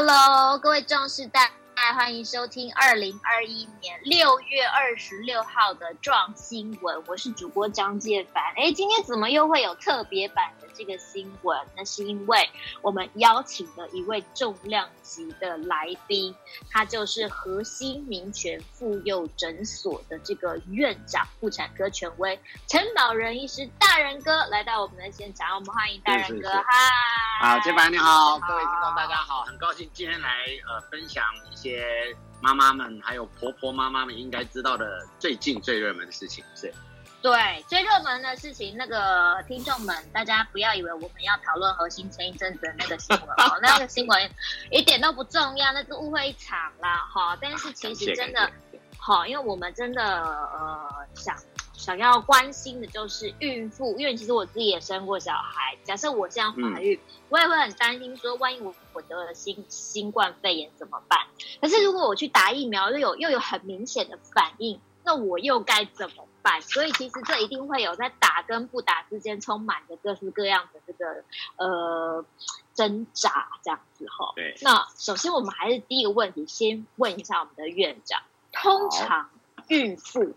Hello，各位壮士大代。欢迎收听二零二一年六月二十六号的壮新闻，我是主播张介凡。哎，今天怎么又会有特别版的这个新闻？那是因为我们邀请了一位重量级的来宾，他就是河西民权妇幼诊所的这个院长、妇产科权威陈保仁医师，大人哥来到我们的现场，我们欢迎大人哥。嗨，好，介凡你，好，各位听众大家好，很高兴今天来呃分享一些。些妈妈们还有婆婆妈妈们应该知道的最近最热门的事情是，对，最热门的事情，那个听众们，大家不要以为我们要讨论核心前一阵子的那个新闻 哦，那个新闻一点都不重要，那是误会一场啦，哈。但是其实 真的，好，因为我们真的呃想。想要关心的就是孕妇，因为其实我自己也生过小孩。假设我这样怀孕，嗯、我也会很担心说，万一我我得了新新冠肺炎怎么办？可是如果我去打疫苗，又有又有很明显的反应，那我又该怎么办？所以其实这一定会有在打跟不打之间充满着各式各样的这个呃挣扎，这样子哈。对。那首先我们还是第一个问题，先问一下我们的院长，通常孕妇。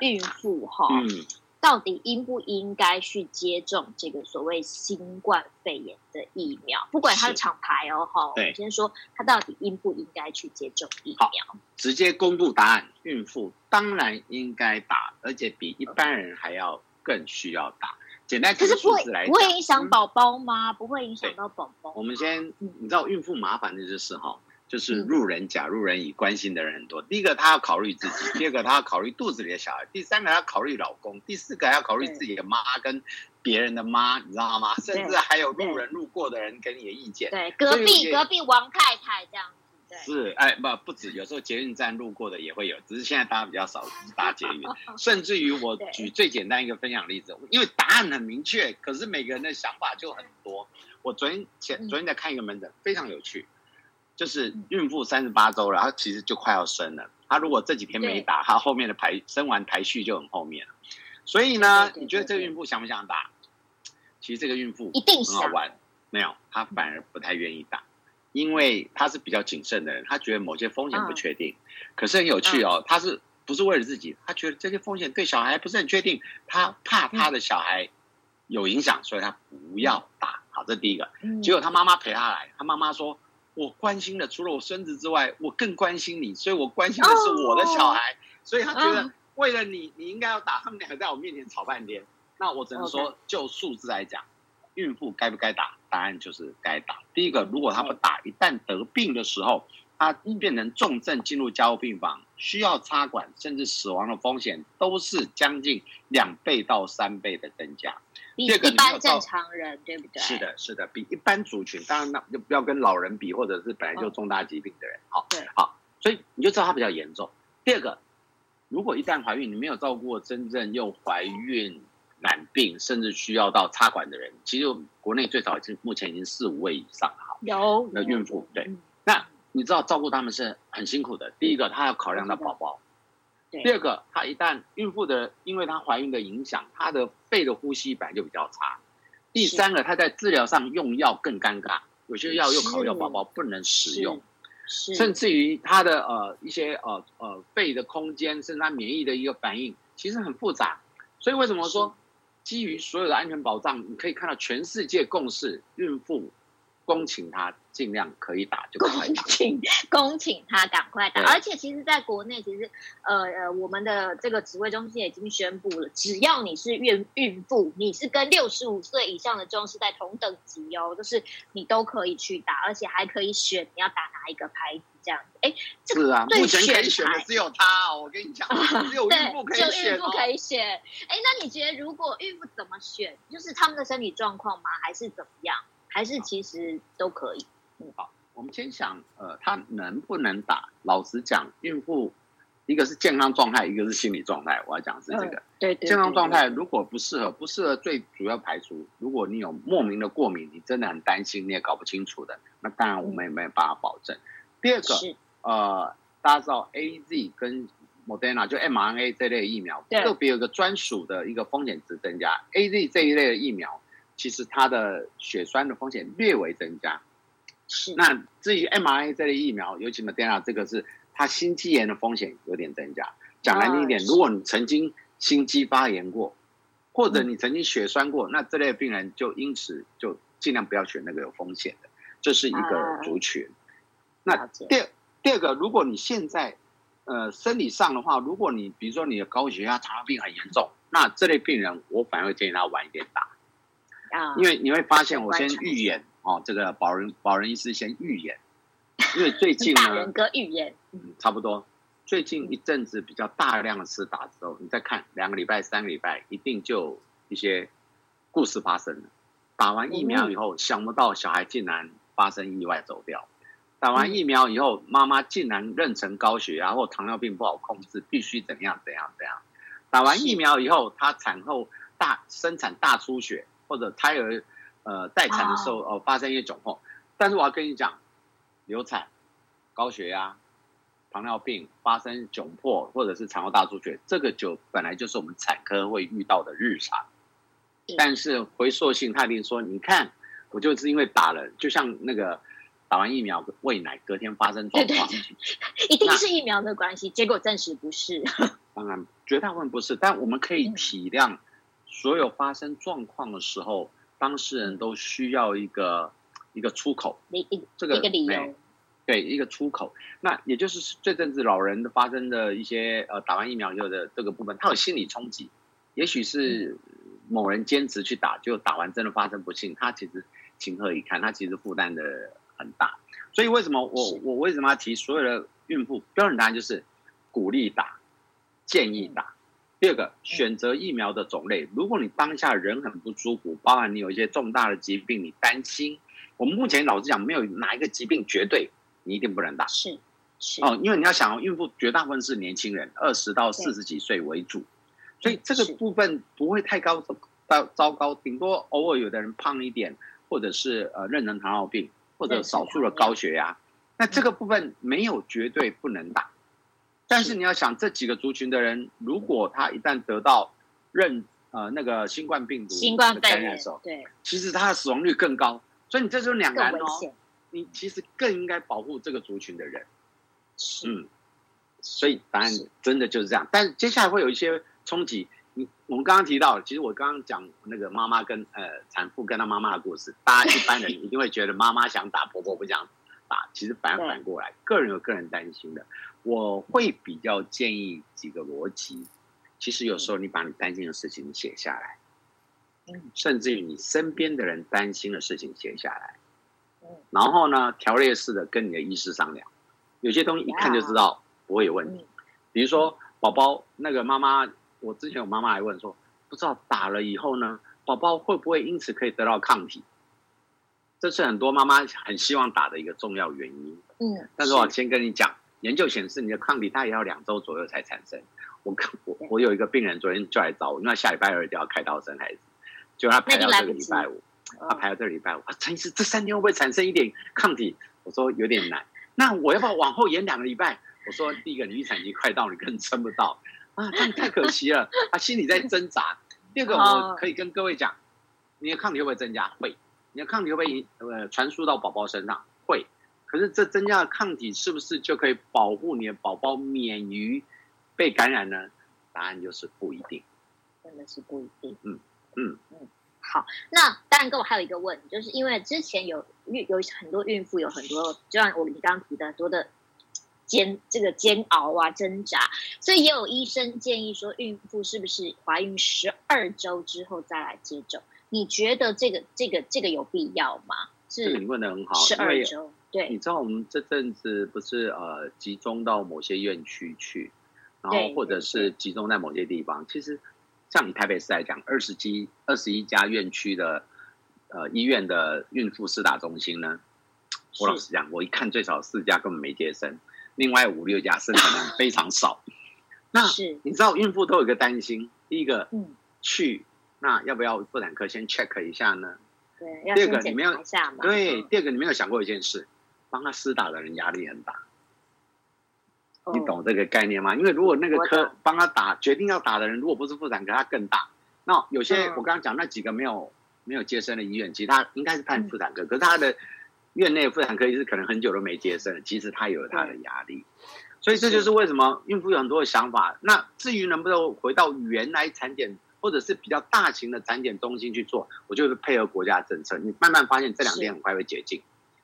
孕妇哈，嗯，到底应不应该去接种这个所谓新冠肺炎的疫苗？不管它的厂牌哦，哈，我先说它到底应不应该去接种疫苗？直接公布答案，孕妇当然应该打，而且比一般人还要更需要打。简单，可是不会不会影响宝宝吗？不会影响到宝宝？我们先，你知道孕妇麻烦的就是哈。就是路人甲、路人乙，关心的人很多。第一个，他要考虑自己；第二个，他要考虑肚子里的小孩；第三个，他要考虑老公；第四个，还要考虑自己的妈跟别人的妈，你知道吗？甚至还有路人路过的人给你的意见。对，隔壁隔壁王太太这样子。是，哎，不不止，有时候捷运站路过的也会有，只是现在大家比较少，搭捷运。甚至于我举最简单一个分享例子，因为答案很明确，可是每个人的想法就很多。我昨天前昨天在看一个门诊，非常有趣。就是孕妇三十八周了，她其实就快要生了。她如果这几天没打，她后面的排生完排序就很后面了。所以呢，你觉得这个孕妇想不想打？其实这个孕妇一定很好玩，没有，她反而不太愿意打，因为她是比较谨慎的人，她觉得某些风险不确定。可是很有趣哦，她是不是为了自己？她觉得这些风险对小孩不是很确定，她怕她的小孩有影响，所以她不要打。好，这第一个。结果她妈妈陪她来，她妈妈说。我关心的除了我孙子之外，我更关心你，所以我关心的是我的小孩，所以他觉得为了你，你应该要打。他们两个在我面前吵半天，那我只能说，就数字来讲，孕妇该不该打？答案就是该打。第一个，如果他不打，一旦得病的时候，他变成重症进入加护病房，需要插管，甚至死亡的风险都是将近两倍到三倍的增加。比一般正常人对不对？是的，是的，比一般族群，当然那就不要跟老人比，或者是本来就重大疾病的人。好，对，好，所以你就知道它比较严重。第二个，如果一旦怀孕，你没有照顾过真正又怀孕、染病，甚至需要到插管的人，其实国内最早已经目前已经四五位以上了。有，那孕妇对，那你知道照顾他们是很辛苦的。第一个，他要考量到宝宝。第二个，她一旦孕妇的，因为她怀孕的影响，她的肺的呼吸本来就比较差。第三个，她在治疗上用药更尴尬，有些药又考虑到宝宝不能使用，甚至于她的呃一些呃呃肺的空间，甚至她免疫的一个反应，其实很复杂。所以为什么说基于所有的安全保障，你可以看到全世界共识，孕妇。恭请他尽量可以打就快打，恭请 恭请他赶快打。而且其实，在国内，其实呃呃，我们的这个指挥中心已经宣布了，只要你是孕孕妇，你是跟六十五岁以上的中是在同等级哦，就是你都可以去打，而且还可以选你要打哪一个牌子这样子。哎，是啊，目前可以选的只有他哦，我跟你讲，只有孕妇可以选，孕妇可以选。哎，那你觉得如果孕妇怎么选？就是他们的身体状况吗？还是怎么样？还是其实都可以。嗯，好，我们先想，呃，他能不能打？老实讲，孕妇一个是健康状态，一个是心理状态。我要讲是这个。嗯、对，对，对，健康状态如果不适合，不适合最主要排除。如果你有莫名的过敏，你真的很担心，你也搞不清楚的，那当然我们也没有办法保证。嗯、第二个，呃，大家知道 A Z 跟 Moderna 就 mRNA 这类疫苗，特别有个专属的一个风险值增加。A Z 这一类的疫苗。其实它的血栓的风险略微增加，是。那至于 mRNA 这类疫苗，尤其 Moderna 这个是它心肌炎的风险有点增加。讲难听一点，如果你曾经心肌发炎过，或者你曾经血栓过，那这类病人就因此就尽量不要选那个有风险的，这是一个族群。那第二第二个，如果你现在呃生理上的话，如果你比如说你的高血压、糖尿病很严重，那这类病人我反而会建议他晚一点打。啊，因为你会发现，我先预演哦，这个保人保人医师先预言，因为最近呢，大仁哥预言，嗯，差不多。最近一阵子比较大量的施打之后，你再看两个礼拜、三个礼拜，一定就一些故事发生了。打完疫苗以后，想不到小孩竟然发生意外走掉；打完疫苗以后，妈妈竟然妊娠高血压或糖尿病不好控制，必须怎样怎样怎样。打完疫苗以后，她产后大生产大出血，或者胎儿呃待产的时候哦、呃、发生一些窘迫。但是我要跟你讲，流产、高血压。糖尿病发生窘迫，或者是产后大出血，这个就本来就是我们产科会遇到的日常。但是回溯性，他一定说：“你看，我就是因为打了，就像那个打完疫苗喂奶，隔天发生状况，一定是疫苗的关系。”结果证实不是。当然，绝大部分不是，但我们可以体谅，所有发生状况的时候，当事人都需要一个一个出口，一这个一个理由。对一个出口，那也就是这阵子老人的发生的一些呃打完疫苗以后的这个部分，他有心理冲击，也许是某人坚持去打，就打完真的发生不幸，他其实情何以堪？他其实负担的很大。所以为什么我我为什么要提所有的孕妇标准答案就是鼓励打，建议打。第二个选择疫苗的种类，如果你当下人很不舒服，包含你有一些重大的疾病，你担心，我们目前老实讲没有哪一个疾病绝对。你一定不能打，是是。哦，因为你要想，孕妇绝大部分是年轻人，二十到四十几岁为主，所以这个部分不会太高到糟糕，顶多偶尔有的人胖一点，或者是呃妊娠糖尿病，或者少数的高血压，那这个部分没有绝对不能打，但是你要想这几个族群的人，如果他一旦得到认呃那个新冠病毒新冠感染的时候，对，其实他的死亡率更高，所以你这就是两难哦。你其实更应该保护这个族群的人，嗯，所以答案真的就是这样。但接下来会有一些冲击。你我们刚刚提到，其实我刚刚讲那个妈妈跟呃产妇跟她妈妈的故事，大家一般人一定会觉得妈妈想打，婆婆不想打。其实反反过来，个人有个人担心的。我会比较建议几个逻辑。其实有时候你把你担心的事情写下来，甚至于你身边的人担心的事情写下来。然后呢，条列式的跟你的医师商量，有些东西一看就知道不会有问题。比如说，宝宝那个妈妈，我之前有妈妈还问说，不知道打了以后呢，宝宝会不会因此可以得到抗体？这是很多妈妈很希望打的一个重要原因。嗯，但是我先跟你讲，研究显示你的抗体它也要两周左右才产生。我我我有一个病人昨天就来找我，因为下礼拜二就要开刀生孩子，就他排到这个礼拜五。他排到这礼拜五啊，陈医师，这三天会不会产生一点抗体？我说有点难。那我要不要往后延两个礼拜？我说第一个，你预产期快到，你根本撑不到啊，这样太可惜了。他心里在挣扎。第二个，我可以跟各位讲，你的抗体会不会增加？会。你的抗体会不会呃传输到宝宝身上？会。可是这增加的抗体是不是就可以保护你的宝宝免于被感染呢？答案就是不一定。真的是不一定。嗯嗯嗯。好，那当然，跟我还有一个问题，就是因为之前有孕有很多孕妇有很多，就像我你刚刚提的很多的煎这个煎熬啊挣扎，所以也有医生建议说，孕妇是不是怀孕十二周之后再来接种？你觉得这个这个这个有必要吗？是，这个你问的很好，十二周，对，你知道我们这阵子不是呃集中到某些院区去，然后或者是集中在某些地方，其实。像你台北市来讲，二十几、二十一家院区的呃医院的孕妇四大中心呢，我老实讲，我一看最少四家根本没接生，另外五六家生产量非常少。那你知道孕妇都有一个担心，第一个，嗯，去那要不要妇产科先 check 一下呢？对，第二个你没有对，第二个你没有想过一件事，帮他施打的人压力很大。你懂这个概念吗？因为如果那个科帮他打决定要打的人，如果不是妇产科，他更大。那有些我刚刚讲那几个没有没有接生的医院，其实他应该是判妇产科，可是他的院内妇产科医师可能很久都没接生了，其实他有他的压力。所以这就是为什么孕妇有很多的想法。那至于能不能回到原来产检，或者是比较大型的产检中心去做，我就是配合国家政策。你慢慢发现这两天很快会解禁，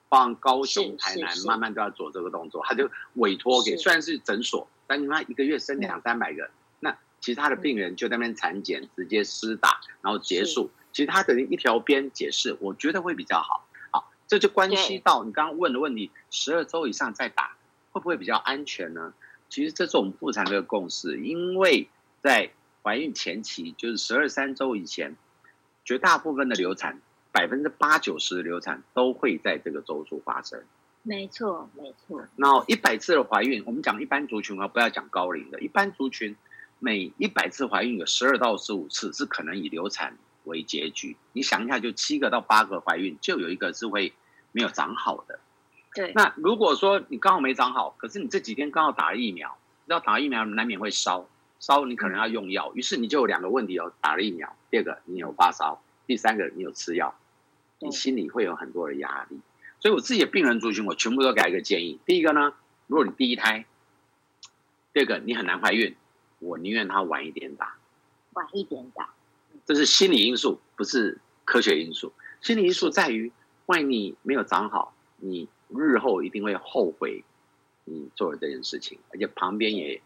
包括高雄、台南，慢慢都要做这个动作。他就委托给虽然是诊所，但你妈一个月生两三百个，那其他的病人就在那边产检，直接施打，然后结束。其实他等于一条边解释，我觉得会比较好。好，这就关系到你刚刚问的问题：十二周以上再打。会不会比较安全呢？其实这是我们妇产科的共识，因为在怀孕前期，就是十二三周以前，绝大部分的流产，百分之八九十的流产都会在这个周数发生。没错，没错。然后一百次的怀孕，我们讲一般族群啊，不要讲高龄的，一般族群每一百次怀孕有十二到十五次是可能以流产为结局。你想一下，就七个到八个怀孕，就有一个是会没有长好的。对，那如果说你刚好没长好，可是你这几天刚好打了疫苗，要打疫苗难免会烧，烧你可能要用药，于是你就有两个问题哦，打了疫苗，第二个你有发烧，第三个你有吃药，你心里会有很多的压力。所以我自己的病人族群，我全部都给一个建议。第一个呢，如果你第一胎，第二个你很难怀孕，我宁愿他晚一点打，晚一点打，这是心理因素，不是科学因素。心理因素在于，万一你没有长好，你。日后一定会后悔你做了这件事情，而且旁边也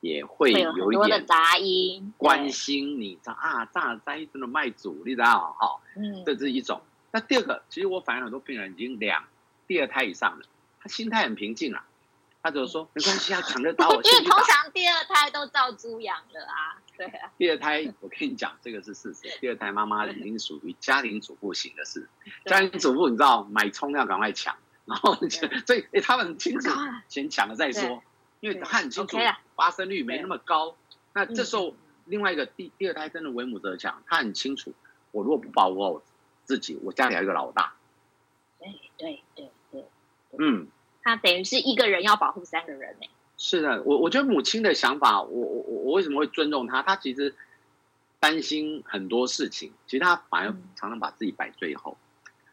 也会有一点杂音，关心你，知道啊，炸灾真的卖主，你知道哈？嗯，这是一种。那第二个，其实我反映很多病人已经两第二胎以上了，他心态很平静了，他就说没关系啊，抢得到我。因为通常第二胎都照猪养了啊，对啊。第二胎，我跟你讲，这个是事实。第二胎妈妈已经属于家庭主妇型的事，家庭主妇你知道买葱要赶快抢。然后，所以诶，他们很清楚，先抢了再说，因为他很清楚发生率没那么高。那这时候，另外一个第第二胎真的为母则强，他很清楚，我如果不保护好自己，我家里还有一个老大。对对对对，嗯，他等于是一个人要保护三个人呢。是的，我我觉得母亲的想法，我我我我为什么会尊重他？他其实担心很多事情，其实他反而常常把自己摆最后。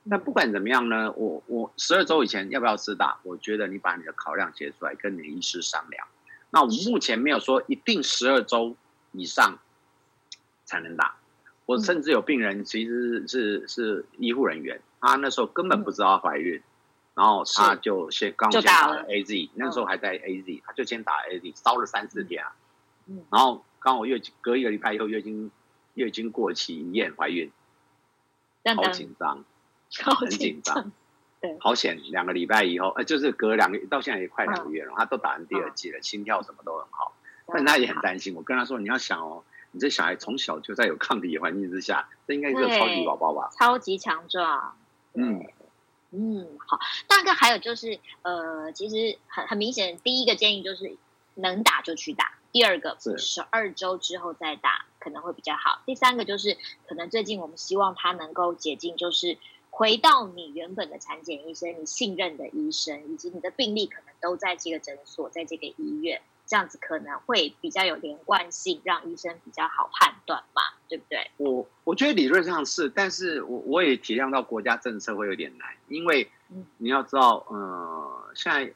那不管怎么样呢，我我十二周以前要不要自打？我觉得你把你的考量写出来，跟你的医师商量。那我们目前没有说一定十二周以上才能打。我甚至有病人其实是是，是医护人员，他那时候根本不知道怀孕，然后他就先刚先打了 AZ，那时候还在 AZ，他就先打 AZ，烧了三四天啊。然后刚好月隔一个礼拜以后月经月经过期一验怀孕，好紧张。很紧张，对，好险！两个礼拜以后，呃，就是隔两个到现在也快两个月了，他都打完第二剂了，心跳什么都很好，但他也很担心。我跟他说：“你要想哦，你这小孩从小就在有抗体环境之下，这应该是个超级宝宝吧？超级强壮。”嗯嗯，好。大概还有就是，呃，其实很很明显，第一个建议就是能打就去打，第二个是十二周之后再打可能会比较好。第三个就是，可能最近我们希望他能够解禁，就是。回到你原本的产检医生，你信任的医生，以及你的病历可能都在这个诊所，在这个医院，这样子可能会比较有连贯性，让医生比较好判断嘛，对不对？我我觉得理论上是，但是我我也体谅到国家政策会有点难，因为你要知道，呃，现在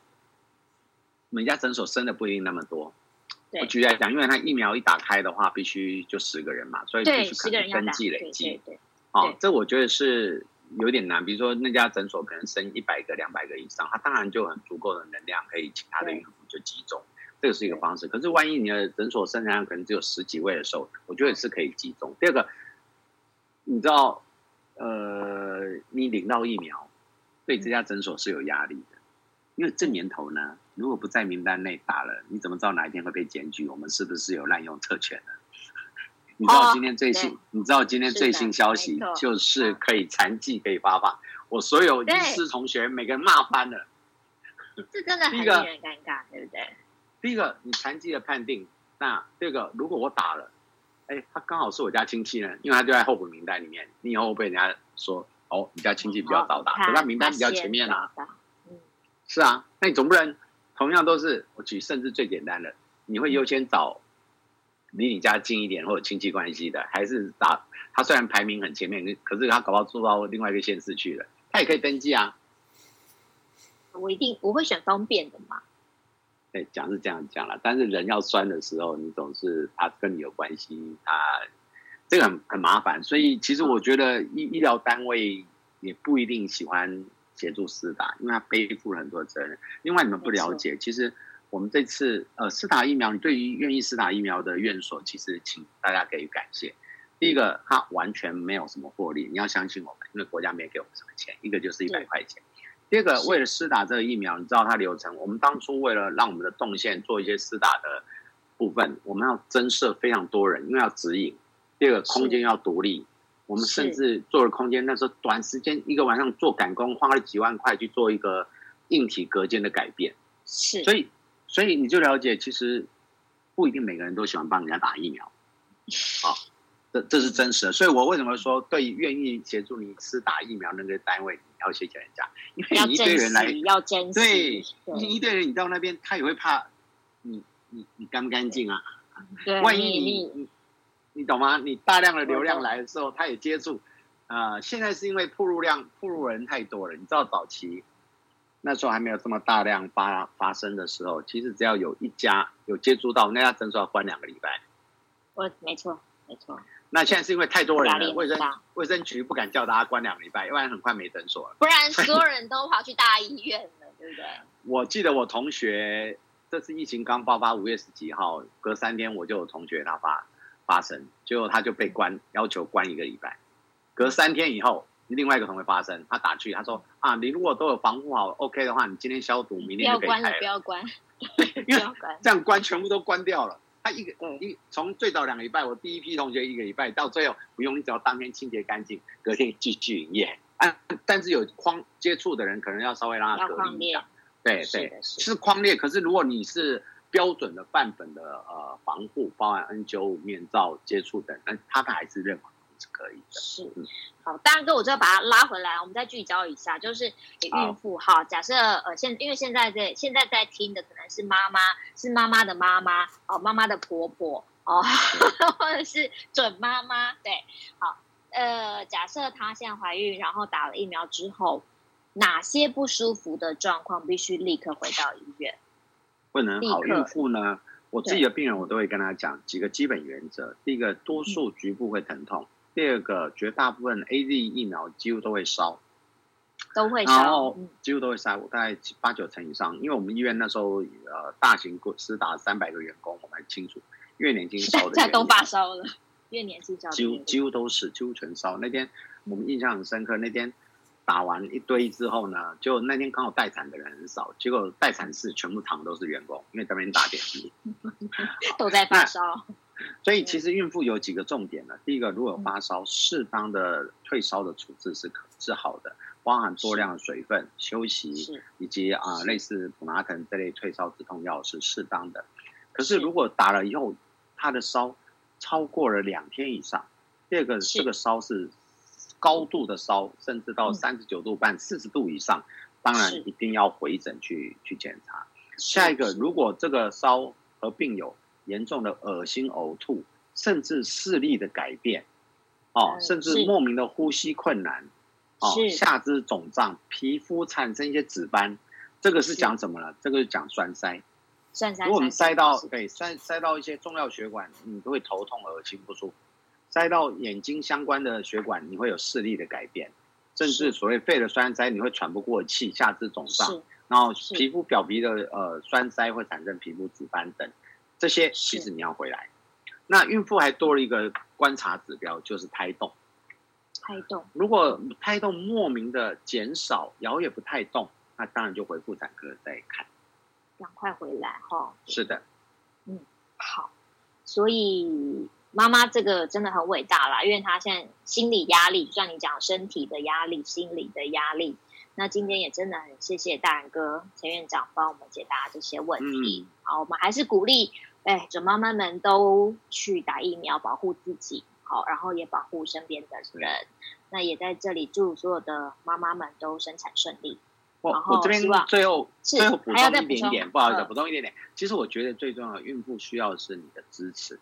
每家诊所生的不一定那么多。我举例来讲，因为他疫苗一打开的话，必须就十个人嘛，所以必须可能登记累计。对，对，对，啊，这我觉得是。有点难，比如说那家诊所可能生一百个、两百个以上，他当然就很足够的能量可以请他的孕妇就集中，这个是一个方式。可是万一你的诊所生产量可能只有十几位的时候，我觉得是可以集中。第二个，你知道，呃，你领到疫苗，对这家诊所是有压力的，因为这年头呢，如果不在名单内打了，你怎么知道哪一天会被检举？我们是不是有滥用特权呢？你知道今天最新？你知道今天最新消息就是可以残疾可以发放。我所有医师同学每个人骂翻了。这真的很令人尴尬，对不对？第一个，你残疾的判定。那第二个，如果我打了，哎，他刚好是我家亲戚呢，因为他就在候补名单里面。你以后会被人家说哦，你家亲戚比较早打，可他名单比较前面啊。嗯，是啊，那你总不能同样都是我举，甚至最简单的，你会优先找。离你家近一点或者亲戚关系的，还是打他虽然排名很前面，可是他搞不好住到另外一个县市去了，他也可以登记啊。我一定我会选方便的嘛。对，讲是这样讲了，但是人要酸的时候，你总是他跟你有关系，他这个很很麻烦。所以其实我觉得医医疗单位也不一定喜欢协助施打，因为他背负了很多责任。另外，你们不了解，其实我们这次呃施打疫苗，你对于愿意施打疫苗的院所，其实请大家给予感谢。第一个，他完全没有什么获利，你要相信我们，因为国家没给我们什么钱，一个就是一百块钱。第二个，为了施打这个疫苗，你知道它流程。我们当初为了让我们的动线做一些施打的部分，我们要增设非常多人，因为要指引。第二个，空间要独立。我们甚至做了空间，那时候短时间一个晚上做赶工，花了几万块去做一个硬体隔间的改变。是。所以，所以你就了解，其实不一定每个人都喜欢帮人家打疫苗。好。这这是真实的，所以我为什么说对愿意协助你施打疫苗那个单位，你要谢谢人家，因为你一堆人来，要珍惜，对，你一堆人你到那边，他也会怕你你你干不干净啊？对，万一你你你懂吗？你大量的流量来的时候，他也接触，呃，现在是因为铺路量铺路人太多了，你知道早期那时候还没有这么大量发发生的时候，其实只要有一家有接触到那家诊所，要关两个礼拜。我没错没错。那现在是因为太多人了，卫生卫生局不敢叫大家关两个礼拜，要不然很快没诊所了。不然所有人都跑去大医院了，对不对？我记得我同学这次疫情刚爆发，五月十几号，隔三天我就有同学他发发生，结果他就被关，要求关一个礼拜。隔三天以后，另外一个同学发生，他打去，他说啊，你如果都有防护好，OK 的话，你今天消毒，明天就可以开了。不要关了，不要关，这样关全部都关掉了。他一个一从最早两个礼拜，我第一批同学一个礼拜到最后不用，你只要当天清洁干净，隔天继续营业。啊，但是有框接触的人，可能要稍微让他隔离一下。对对，是框列。可是如果你是标准的范本的呃防护，包含 N 九五面罩接触等，那他们还是认为。是可以的，是，好，大然哥，我就要把它拉回来，我们再聚焦一下，就是给孕妇哈，假设呃现因为现在在现在在听的可能是妈妈，是妈妈的妈妈哦，妈妈的婆婆哦，或者是准妈妈，对，好，呃，假设她现在怀孕，然后打了疫苗之后，哪些不舒服的状况必须立刻回到医院？不能好孕妇呢？我自己的病人，我都会跟他讲几个基本原则，第一个，多数局部会疼痛。嗯第二个，绝大部分 AZ 疫苗几乎都会烧，都会烧，然后几乎都会烧，大概八九成以上。因为我们医院那时候呃，大型公司打三百个员工，我们很清楚，越年轻烧的，现在都发烧了，越年轻烧，几乎几乎都是几乎全烧。那天我们印象很深刻，那天打完一堆之后呢，就那天刚好待产的人很少，结果待产室全部躺都是员工，因为在那边打点滴，都在发烧。所以其实孕妇有几个重点呢？第一个，如果有发烧，适当的退烧的处置是可是好的，包含多量的水分、休息，以及啊、呃、类似普拿疼这类退烧止痛药是适当的。可是如果打了以后，他的烧超过了两天以上，第二个这个烧是高度的烧，甚至到三十九度半、四十度以上，当然一定要回诊去去检查。下一个，如果这个烧和病友。严重的恶心、呕吐，甚至视力的改变，哦，甚至莫名的呼吸困难，哦，下肢肿胀，皮肤产生一些紫斑，这个是讲什么呢？这个是讲栓塞。栓塞。如果我们塞到对塞塞到一些重要血管，你都会头痛、恶心、不舒服；塞到眼睛相关的血管，你会有视力的改变，甚至所谓肺的栓塞，你会喘不过气、下肢肿胀，然后皮肤表皮的呃栓塞会产生皮肤紫斑等。这些其实你要回来，那孕妇还多了一个观察指标，就是胎动。胎动，如果胎动莫名的减少，摇也不太动，那当然就回妇产科再看。赶快回来哈、哦。是的，嗯，好。所以妈妈这个真的很伟大啦，因为她现在心理压力，像你讲身体的压力、心理的压力。那今天也真的很谢谢大仁哥陈院长帮我们解答这些问题。嗯、好，我们还是鼓励。哎，准妈妈们都去打疫苗，保护自己，好，然后也保护身边的人。那也在这里祝所有的妈妈们都生产顺利。我我这边最后最后补充一点点，不好意思，补充一点点。其实我觉得最重要的，孕妇需要的是你的支持，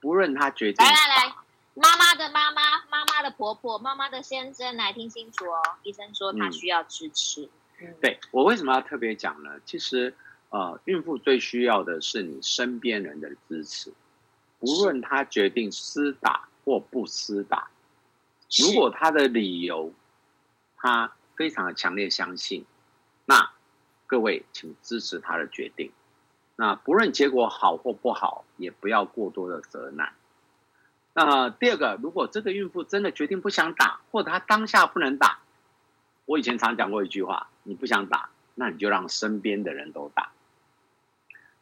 不论她决定。来来来，妈妈的妈妈、妈妈的婆婆、妈妈的先生，来听清楚哦。医生说他需要支持。嗯嗯、对，我为什么要特别讲呢？其实，呃，孕妇最需要的是你身边人的支持，无论她决定私打或不私打，如果她的理由，她非常的强烈相信，那各位请支持她的决定。那不论结果好或不好，也不要过多的责难。那第二个，如果这个孕妇真的决定不想打，或者她当下不能打，我以前常讲过一句话：你不想打，那你就让身边的人都打。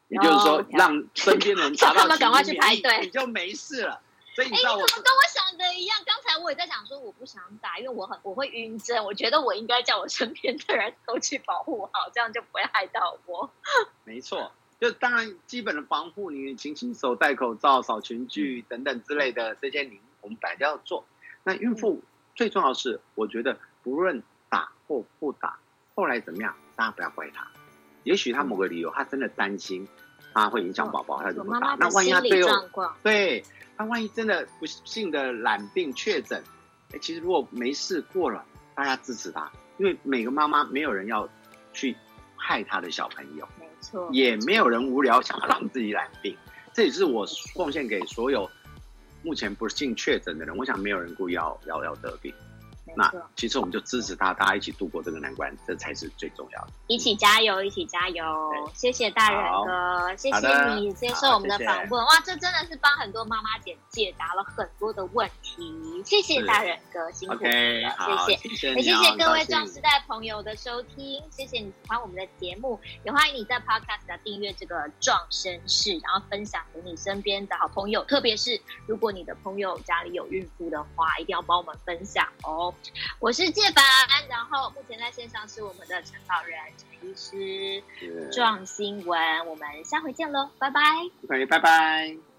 也就是说，让身边的人打到，赶快去排队，你就没事了。所以你知道我，欸、怎么跟我想的一样？刚才我也在想说，我不想打，因为我很我会晕针。我觉得我应该叫我身边的人都去保护好，这样就不会害到我。没错。就当然基本的防护，你勤洗手、戴口罩、扫群聚等等之类的这些，你我们本来就要做。那孕妇最重要的是，我觉得不论打或不打，后来怎么样，大家不要怪他。也许他某个理由，他真的担心他会影响宝宝，他就不打。那万一他最后对，他万一真的不幸的染病确诊，哎，其实如果没事过了，大家支持他，因为每个妈妈没有人要去害他的小朋友。也没有人无聊想要让自己染病，这也是我贡献给所有目前不幸确诊的人。我想没有人故意要要要得病。那其实我们就支持他，大家一起度过这个难关，这才是最重要的。一起加油，一起加油！谢谢大人哥，谢谢你接受我们的访问。哇，这真的是帮很多妈妈姐解答了很多的问题。谢谢大人哥，辛苦你了，okay, 谢谢。也谢谢各位壮时代朋友的收听，谢谢你喜欢我们的节目，也欢迎你在 Podcast 的订阅这个壮绅士，然后分享给你身边的好朋友，特别是如果你的朋友家里有孕妇的话，一定要帮我们分享哦。我是介凡，然后目前在线上是我们的承保人陈医师，壮新闻，我们下回见喽，拜拜，可以，拜拜。